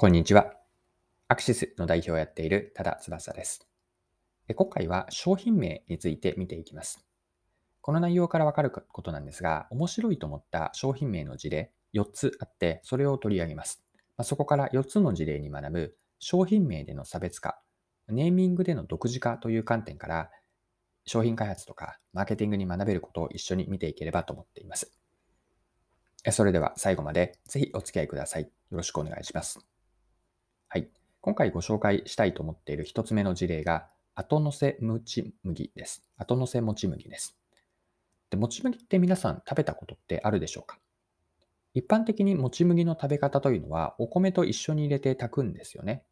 こんにちは。アクシスの代表をやっている多田翼です。今回は商品名について見ていきます。この内容からわかることなんですが、面白いと思った商品名の事例4つあって、それを取り上げます。そこから4つの事例に学ぶ商品名での差別化、ネーミングでの独自化という観点から、商品開発とかマーケティングに学べることを一緒に見ていければと思っています。それでは最後までぜひお付き合いください。よろしくお願いします。今回ご紹介したいと思っている一つ目の事例が、後乗せもち麦です。後乗せもち麦です。で、もち麦って皆さん食べたことってあるでしょうか？一般的にもち麦の食べ方というのは、お米と一緒に入れて炊くんですよね。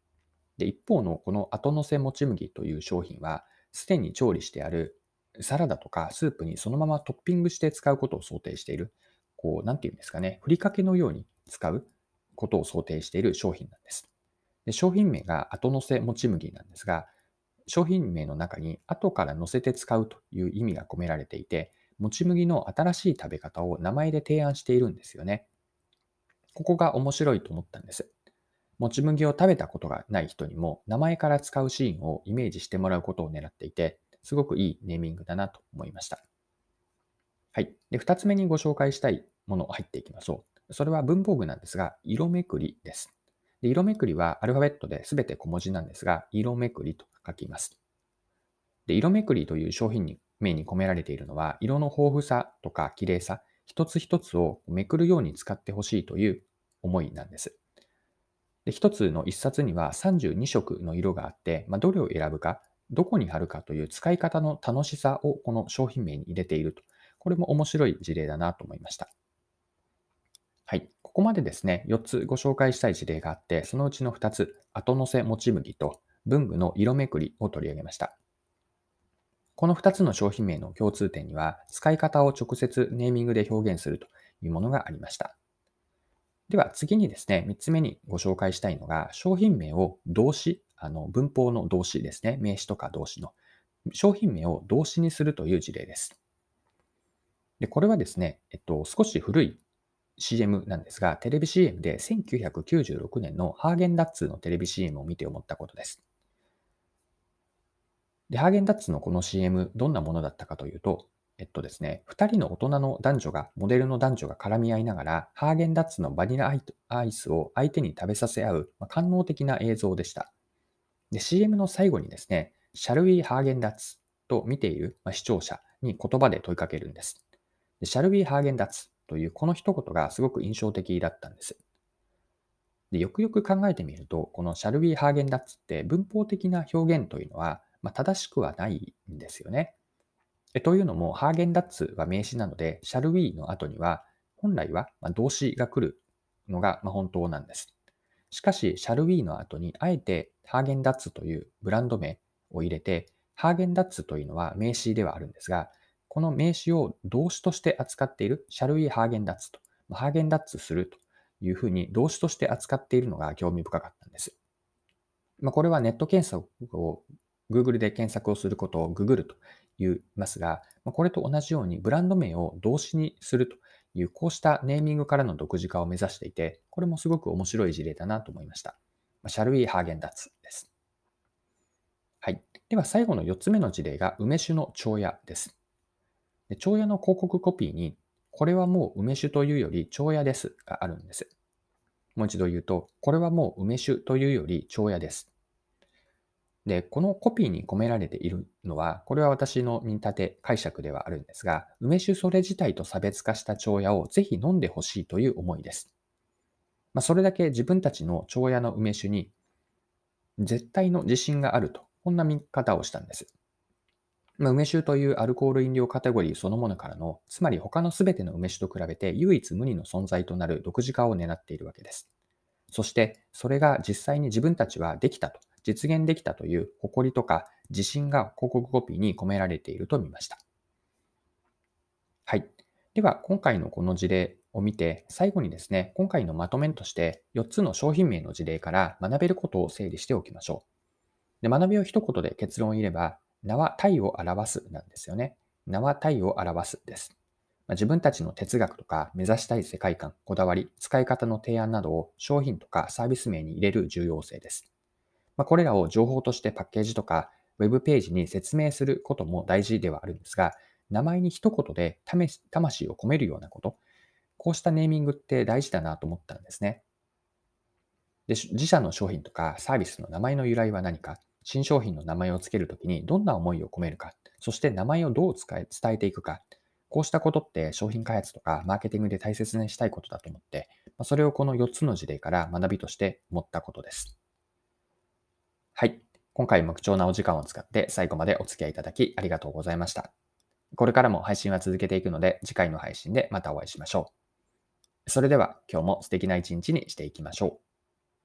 で、一方のこの後乗せもち麦という商品は、すでに調理してあるサラダとかスープにそのままトッピングして使うことを想定している、こう、なんていうんですかね、ふりかけのように使うことを想定している商品なんです。で商品名が後乗せもち麦なんですが、商品名の中に後から乗せて使うという意味が込められていて、もち麦の新しい食べ方を名前で提案しているんですよね。ここが面白いと思ったんです。もち麦を食べたことがない人にも名前から使うシーンをイメージしてもらうことを狙っていて、すごくいいネーミングだなと思いました。はい。で、二つ目にご紹介したいものを入っていきましょう。それは文房具なんですが、色めくりです。で色めくりはアルファベットで全て小文字なんですが、色めくりと書きます。で色めくりという商品名に込められているのは、色の豊富さとか綺麗さ、一つ一つをめくるように使ってほしいという思いなんです。で一つの一冊には32色の色があって、まあ、どれを選ぶか、どこに貼るかという使い方の楽しさをこの商品名に入れていると。これも面白い事例だなと思いました。ここまでですね、4つご紹介したい事例があって、そのうちの2つ、後乗せもち麦と文具の色めくりを取り上げました。この2つの商品名の共通点には、使い方を直接ネーミングで表現するというものがありました。では次にですね、3つ目にご紹介したいのが、商品名を動詞、あの文法の動詞ですね、名詞とか動詞の、商品名を動詞にするという事例です。でこれはですね、えっと、少し古い CM なんですが、テレビ CM で1996年のハーゲンダッツのテレビ CM を見て思ったことです。で、ハーゲンダッツのこの CM、どんなものだったかというと、えっとですね、2人の大人の男女が、モデルの男女が絡み合いながら、ハーゲンダッツのバニラアイスを相手に食べさせ合う、まあ、官能的な映像でした。で、CM の最後にですね、シャルウィーハーゲンダッツと見ている、まあ、視聴者に言葉で問いかけるんです。でシャルウィーハーゲンダッツというこの一言がすごく印象的だったんです。でよくよく考えてみると、このシャルビー・ハーゲンダッツって文法的な表現というのは、まあ、正しくはないんですよね。というのも、ハーゲンダッツは名詞なので、シャルウィーの後には、本来は動詞が来るのが本当なんです。しかし、シャルウィーの後に、あえてハーゲンダッツというブランド名を入れて、ハーゲンダッツというのは名詞ではあるんですが、この名詞を動詞として扱っている、シャルウィーハーゲンダッツと、ハーゲンダッツするというふうに動詞として扱っているのが興味深かったんです。まあ、これはネット検索を Google で検索をすることを Google と言いますが、まあ、これと同じようにブランド名を動詞にするというこうしたネーミングからの独自化を目指していて、これもすごく面白い事例だなと思いました。シャルウィーハーゲンダッツです。はい。では最後の4つ目の事例が梅酒の蝶屋です。で長屋の広告コピーに、これはもう梅酒というより長屋ですがあるんです。もう一度言うと、これはもう梅酒というより長屋です。で、このコピーに込められているのは、これは私の見立て、解釈ではあるんですが、梅酒それ自体と差別化した長屋をぜひ飲んでほしいという思いです。まあ、それだけ自分たちの長屋の梅酒に絶対の自信があると、こんな見方をしたんです。まあ、梅酒というアルコール飲料カテゴリーそのものからの、つまり他のすべての梅酒と比べて唯一無二の存在となる独自化を狙っているわけです。そして、それが実際に自分たちはできたと、実現できたという誇りとか自信が広告コピーに込められていると見ました。はい。では、今回のこの事例を見て、最後にですね、今回のまとめとして4つの商品名の事例から学べることを整理しておきましょう。で学びを一言で結論を言えば、名は体を表すなんですよね。名は体を表すです。まあ、自分たちの哲学とか目指したい世界観、こだわり、使い方の提案などを商品とかサービス名に入れる重要性です。まあ、これらを情報としてパッケージとかウェブページに説明することも大事ではあるんですが、名前に一言で魂を込めるようなこと、こうしたネーミングって大事だなと思ったんですね。で自社の商品とかサービスの名前の由来は何か、新商品の名前を付けるときにどんな思いを込めるか、そして名前をどう伝えていくか、こうしたことって商品開発とかマーケティングで大切にしたいことだと思って、それをこの4つの事例から学びとして思ったことです。はい。今回も貴重なお時間を使って最後までお付き合いいただきありがとうございました。これからも配信は続けていくので、次回の配信でまたお会いしましょう。それでは今日も素敵な一日にしていきましょう。